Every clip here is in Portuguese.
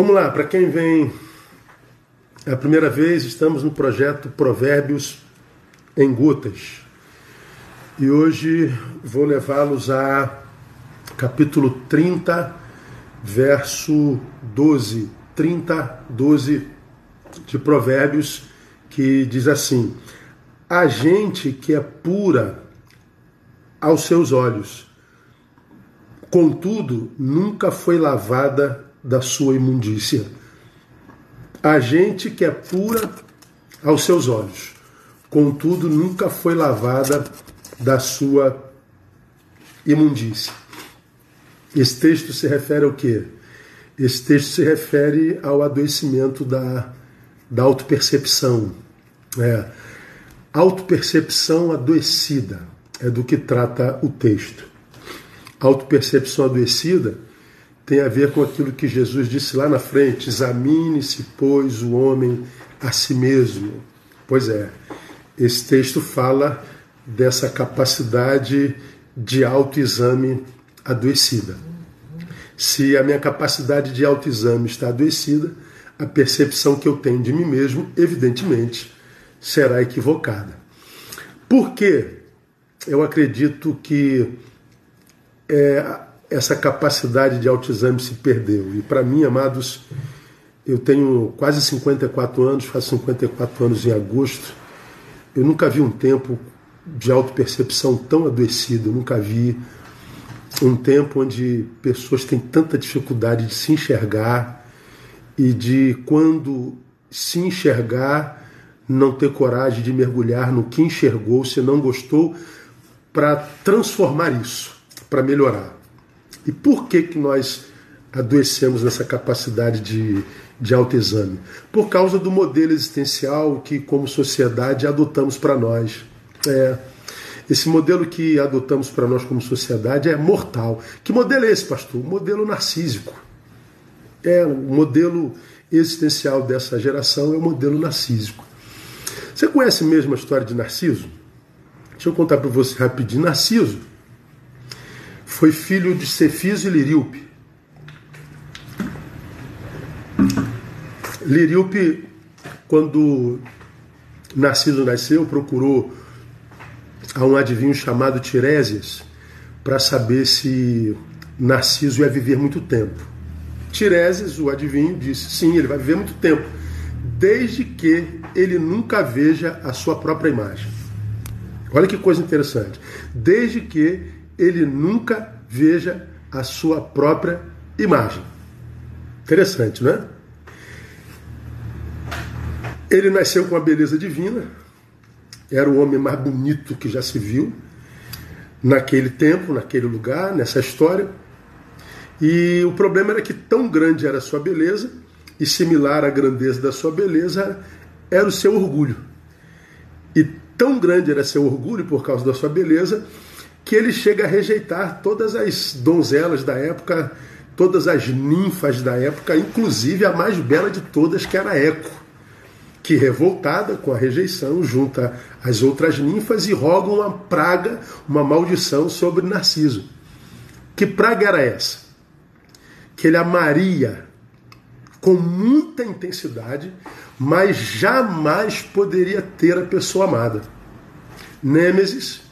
Vamos lá, para quem vem é a primeira vez, estamos no projeto Provérbios em Gotas. E hoje vou levá-los a capítulo 30, verso 12. 30, 12 de Provérbios, que diz assim: A gente que é pura aos seus olhos, contudo, nunca foi lavada da sua imundícia. A gente que é pura aos seus olhos, contudo, nunca foi lavada da sua imundícia. Esse texto se refere ao quê? Esse texto se refere ao adoecimento da, da autopercepção. É, autopercepção adoecida é do que trata o texto. Autopercepção adoecida tem a ver com aquilo que Jesus disse lá na frente: examine-se, pois, o homem a si mesmo. Pois é, esse texto fala dessa capacidade de autoexame adoecida. Se a minha capacidade de autoexame está adoecida, a percepção que eu tenho de mim mesmo, evidentemente, será equivocada. Por quê? Eu acredito que é, essa capacidade de autoexame se perdeu. E para mim, amados, eu tenho quase 54 anos, faço 54 anos em agosto. Eu nunca vi um tempo de autopercepção tão adoecido, eu nunca vi um tempo onde pessoas têm tanta dificuldade de se enxergar e de quando se enxergar não ter coragem de mergulhar no que enxergou, se não gostou, para transformar isso, para melhorar. E por que que nós adoecemos nessa capacidade de, de autoexame? Por causa do modelo existencial que, como sociedade, adotamos para nós. É, esse modelo que adotamos para nós como sociedade é mortal. Que modelo é esse, pastor? O modelo narcísico. É, o modelo existencial dessa geração é o modelo narcísico. Você conhece mesmo a história de Narciso? Deixa eu contar para você rapidinho. Narciso foi filho de Cefiso e Liríope. Liríope, quando Narciso nasceu, procurou a um adivinho chamado Tiresias para saber se Narciso ia viver muito tempo. Tiresias, o adivinho, disse: sim, ele vai viver muito tempo, desde que ele nunca veja a sua própria imagem. Olha que coisa interessante. Desde que ele nunca veja a sua própria imagem. Interessante, não é? Ele nasceu com a beleza divina, era o homem mais bonito que já se viu naquele tempo, naquele lugar, nessa história. E o problema era que tão grande era a sua beleza e similar à grandeza da sua beleza era o seu orgulho. E tão grande era seu orgulho por causa da sua beleza que ele chega a rejeitar todas as donzelas da época, todas as ninfas da época, inclusive a mais bela de todas, que era Eco que, revoltada com a rejeição, junta as outras ninfas e roga uma praga, uma maldição sobre Narciso. Que praga era essa? Que ele amaria com muita intensidade, mas jamais poderia ter a pessoa amada. Nêmesis,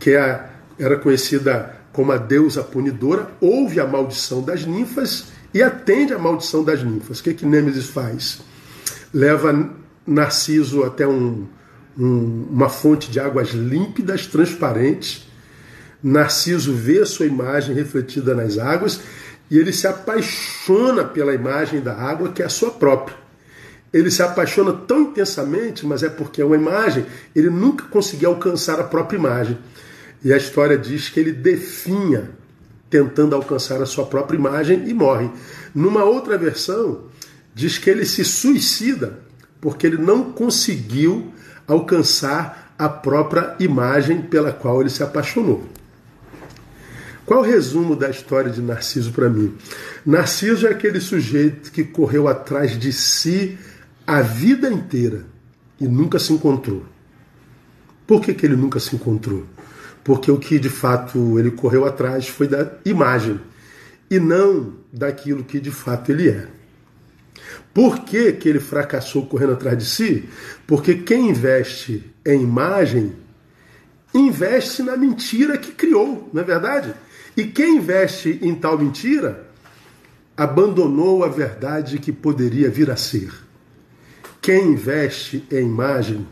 que é era conhecida como a deusa punidora, ouve a maldição das ninfas e atende a maldição das ninfas. O que, que Nêmesis faz? leva Narciso até um, um, uma fonte de águas límpidas, transparentes. Narciso vê a sua imagem refletida nas águas e ele se apaixona pela imagem da água que é a sua própria. Ele se apaixona tão intensamente, mas é porque é uma imagem, ele nunca conseguiu alcançar a própria imagem. E a história diz que ele definha tentando alcançar a sua própria imagem e morre. Numa outra versão, diz que ele se suicida porque ele não conseguiu alcançar a própria imagem pela qual ele se apaixonou. Qual o resumo da história de Narciso para mim? Narciso é aquele sujeito que correu atrás de si a vida inteira e nunca se encontrou. Por que, que ele nunca se encontrou? Porque o que de fato ele correu atrás foi da imagem. e não daquilo que de fato ele é. Por que, que ele fracassou correndo atrás de si? Porque quem investe em imagem investe na mentira que criou, não é verdade? E quem investe em tal mentira abandonou a verdade que poderia vir a ser. Quem investe em imagem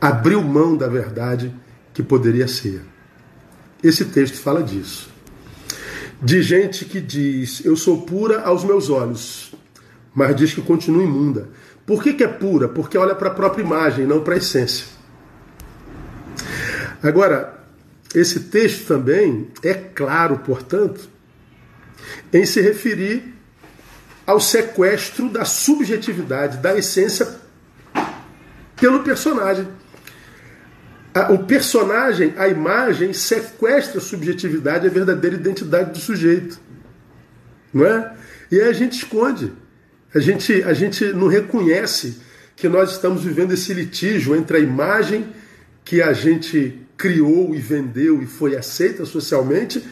abriu mão da verdade que poderia ser. Esse texto fala disso. De gente que diz: Eu sou pura aos meus olhos, mas diz que continua imunda. Por que, que é pura? Porque olha para a própria imagem, não para a essência. Agora, esse texto também é claro, portanto, em se referir ao sequestro da subjetividade, da essência pelo personagem. O personagem, a imagem, sequestra a subjetividade, a verdadeira identidade do sujeito. Não é? E aí a gente esconde. A gente, a gente não reconhece que nós estamos vivendo esse litígio entre a imagem que a gente criou e vendeu e foi aceita socialmente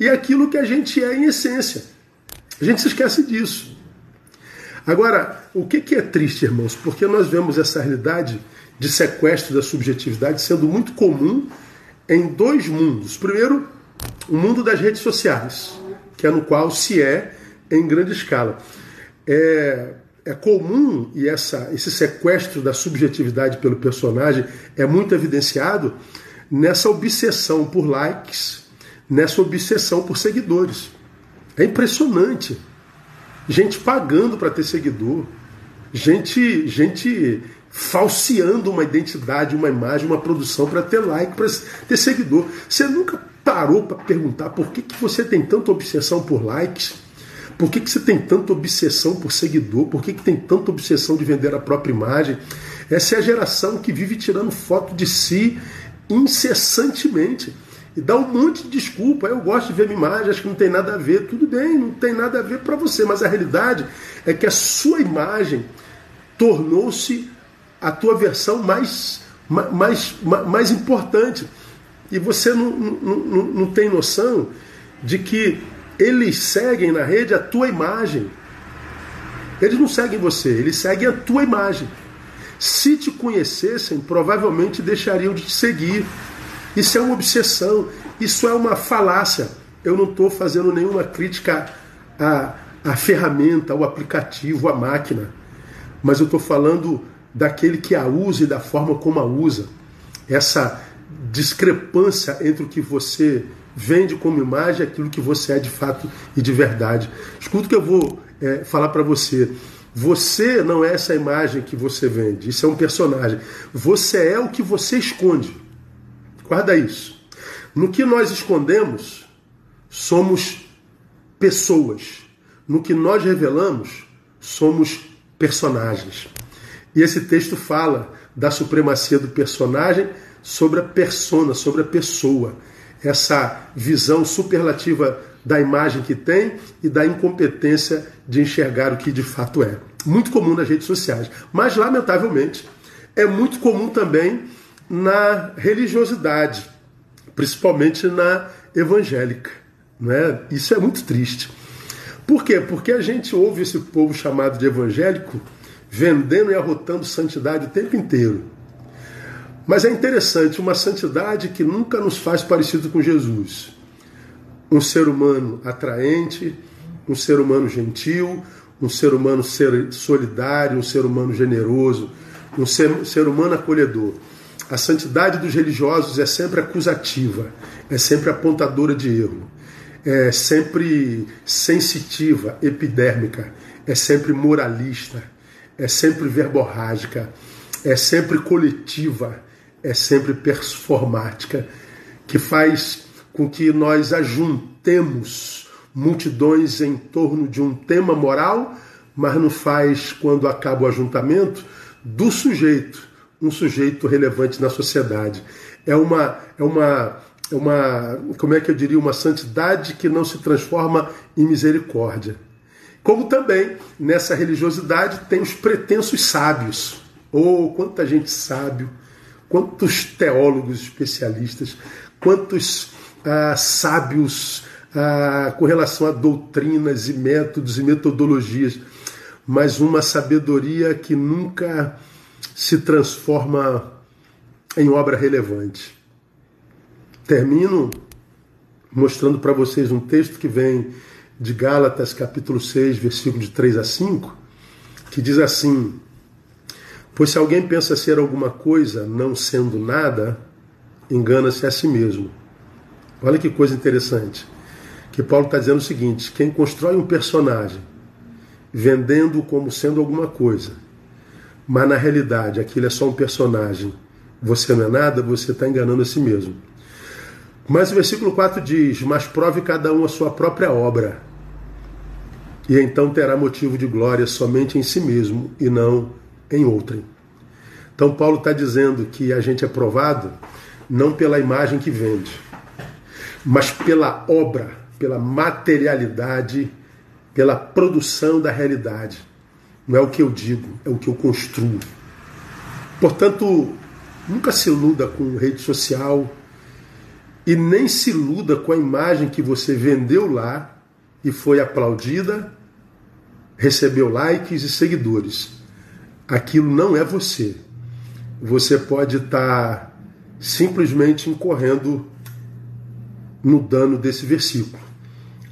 e aquilo que a gente é em essência. A gente se esquece disso. Agora, o que, é triste, irmãos? Porque nós vemos essa realidade de sequestro da subjetividade sendo muito comum em dois mundos. Primeiro, o mundo das redes sociais, que é no qual se é em grande escala. É, é comum, e essa, esse sequestro da subjetividade pelo personagem é muito evidenciado nessa obsessão por likes, nessa obsessão por seguidores. É impressionante. Gente pagando para ter seguidor, gente, gente falseando uma identidade, uma imagem, uma produção para ter like, para ter seguidor. Você nunca parou para perguntar por que, que você tem tanta obsessão por likes? Por que, que você tem tanta obsessão por seguidor? Por que, que tem tanta obsessão de vender a própria imagem? Essa é a geração que vive tirando foto de si incessantemente e dá um monte de desculpa. Eu gosto de ver minha imagem, acho que não tem nada a ver. Tudo bem, não tem nada a ver para você, mas a realidade é que a sua imagem tornou-se a tua versão mais, mais, mais importante. E você não, não, não, não tem noção de que eles seguem na rede a tua imagem. Eles não seguem você, eles seguem a tua imagem. Se te conhecessem, provavelmente deixariam de te seguir. Isso é uma obsessão, isso é uma falácia. Eu não estou fazendo nenhuma crítica à, à ferramenta, ao aplicativo, à máquina, mas eu estou falando daquele que a usa e da forma como a usa. Essa discrepância entre o que você vende como imagem e aquilo que você é de fato e de verdade. Escuta o que eu vou é, falar para você. Você não é essa imagem que você vende, isso é um personagem. Você é o que você esconde. Guarda isso. No que nós escondemos, somos pessoas. No que nós revelamos, somos personagens. E esse texto fala da supremacia do personagem sobre a persona, sobre a pessoa. Essa visão superlativa da imagem que tem e da incompetência de enxergar o que de fato é. Muito comum nas redes sociais. Mas, lamentavelmente, é muito comum também na religiosidade, principalmente na evangélica. Né? Isso é muito triste. Por quê? Porque a gente ouve esse povo chamado de evangélico vendendo e arrotando santidade o tempo inteiro. Mas é interessante, uma santidade que nunca nos faz parecido com Jesus. Um ser humano atraente, um ser humano gentil, um ser humano solidário, um ser humano generoso, um ser, ser humano acolhedor. A santidade dos religiosos é sempre acusativa, é sempre apontadora de erro, é sempre sensitiva, epidérmica, é sempre moralista, é sempre verborrágica, é sempre coletiva, é sempre performática, que faz com que nós ajuntemos multidões em torno de um tema moral, mas não faz, quando acaba o ajuntamento, do sujeito um sujeito relevante na sociedade. É uma, é uma, é uma, como é que eu diria, uma santidade que não se transforma em misericórdia. Como também nessa religiosidade tem os pretensos sábios. Oh, quanta gente sábio, quantos teólogos especialistas, quantos ah, sábios ah, com relação a doutrinas e métodos e metodologias, mas uma sabedoria que nunca se transforma em obra relevante. Termino mostrando para vocês um texto que vem de Gálatas, capítulo 6, versículo de 3 a 5, que diz assim: Pois se alguém pensa ser alguma coisa não sendo nada, engana-se a si mesmo. Olha que coisa interessante. Que Paulo está dizendo o seguinte: quem constrói um personagem vendendo como sendo alguma coisa, mas na realidade aquilo é só um personagem, você não é nada, você está enganando a si mesmo. Mas o versículo 4 diz: Mas prove cada um a sua própria obra, e então terá motivo de glória somente em si mesmo e não em outrem. Então, Paulo está dizendo que a gente é provado não pela imagem que vende, mas pela obra, pela materialidade, pela produção da realidade. Não é o que eu digo, é o que eu construo. Portanto, nunca se iluda com rede social e nem se iluda com a imagem que você vendeu lá e foi aplaudida, recebeu likes e seguidores. Aquilo não é você. Você pode estar simplesmente incorrendo no dano desse versículo.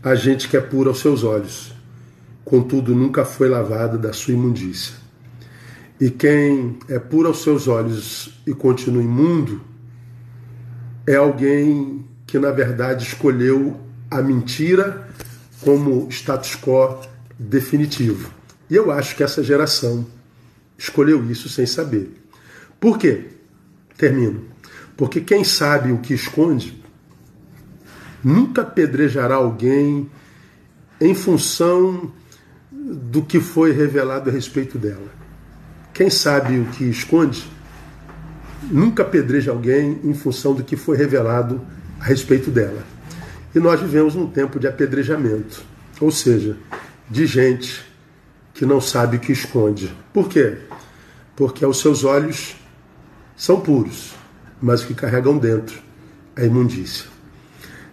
A gente que é pura aos seus olhos, contudo nunca foi lavada da sua imundícia. E quem é puro aos seus olhos e continua imundo, é alguém que na verdade escolheu a mentira como status quo definitivo. E eu acho que essa geração escolheu isso sem saber. Por quê? Termino. Porque quem sabe o que esconde nunca apedrejará alguém em função do que foi revelado a respeito dela. Quem sabe o que esconde nunca apedreja alguém em função do que foi revelado a respeito dela. E nós vivemos num tempo de apedrejamento, ou seja, de gente que não sabe o que esconde. Por quê? Porque aos seus olhos são puros, mas o que carregam dentro é imundícia.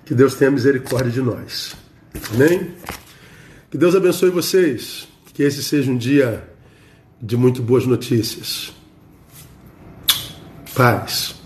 Que Deus tenha misericórdia de nós. Amém? Que Deus abençoe vocês. Que esse seja um dia de muito boas notícias. Paz.